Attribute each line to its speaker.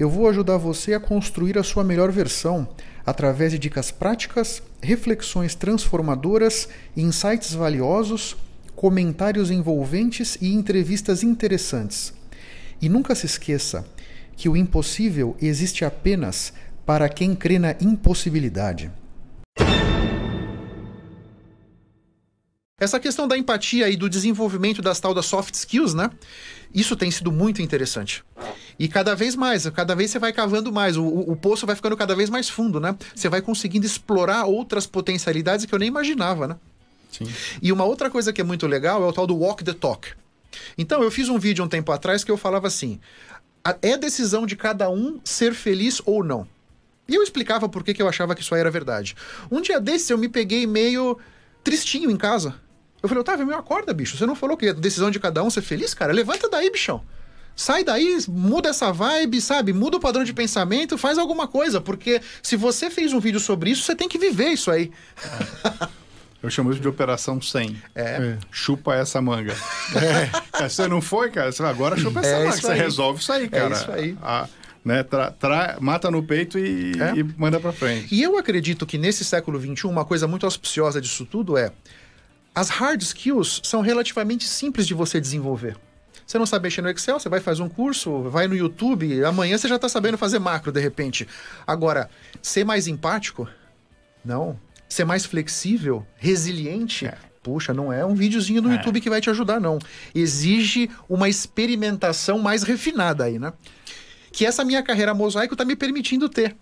Speaker 1: eu vou ajudar você a construir a sua melhor versão através de dicas práticas, reflexões transformadoras, insights valiosos, comentários envolventes e entrevistas interessantes. E nunca se esqueça que o impossível existe apenas para quem crê na impossibilidade. Essa questão da empatia e do desenvolvimento das tal das soft skills, né? Isso tem sido muito interessante. E cada vez mais, cada vez você vai cavando mais, o, o, poço vai ficando cada vez mais fundo, né? Você vai conseguindo explorar outras potencialidades que eu nem imaginava, né? Sim. E uma outra coisa que é muito legal é o tal do walk the talk. Então, eu fiz um vídeo um tempo atrás que eu falava assim: é decisão de cada um ser feliz ou não. E eu explicava por que, que eu achava que isso aí era verdade. Um dia desses eu me peguei meio tristinho em casa. Eu falei, Otávio, meu, acorda, bicho. Você não falou que é decisão de cada um ser feliz, cara? Levanta daí, bichão. Sai daí, muda essa vibe, sabe? Muda o padrão de pensamento, faz alguma coisa. Porque se você fez um vídeo sobre isso, você tem que viver isso aí.
Speaker 2: É. Eu chamo isso de Operação 100. É. é. Chupa essa manga. É. Você não foi, cara? Agora chupa essa é manga. Você resolve isso aí, cara. É isso aí. A, né, tra, tra, mata no peito e, é. e manda para frente.
Speaker 1: E eu acredito que nesse século XXI, uma coisa muito auspiciosa disso tudo é as hard skills são relativamente simples de você desenvolver. Você não sabe mexer no Excel, você vai fazer um curso, vai no YouTube, amanhã você já está sabendo fazer macro de repente. Agora, ser mais empático? Não. Ser mais flexível, resiliente? É. Puxa, não é um videozinho no é. YouTube que vai te ajudar, não. Exige uma experimentação mais refinada aí, né? Que essa minha carreira mosaico está me permitindo ter.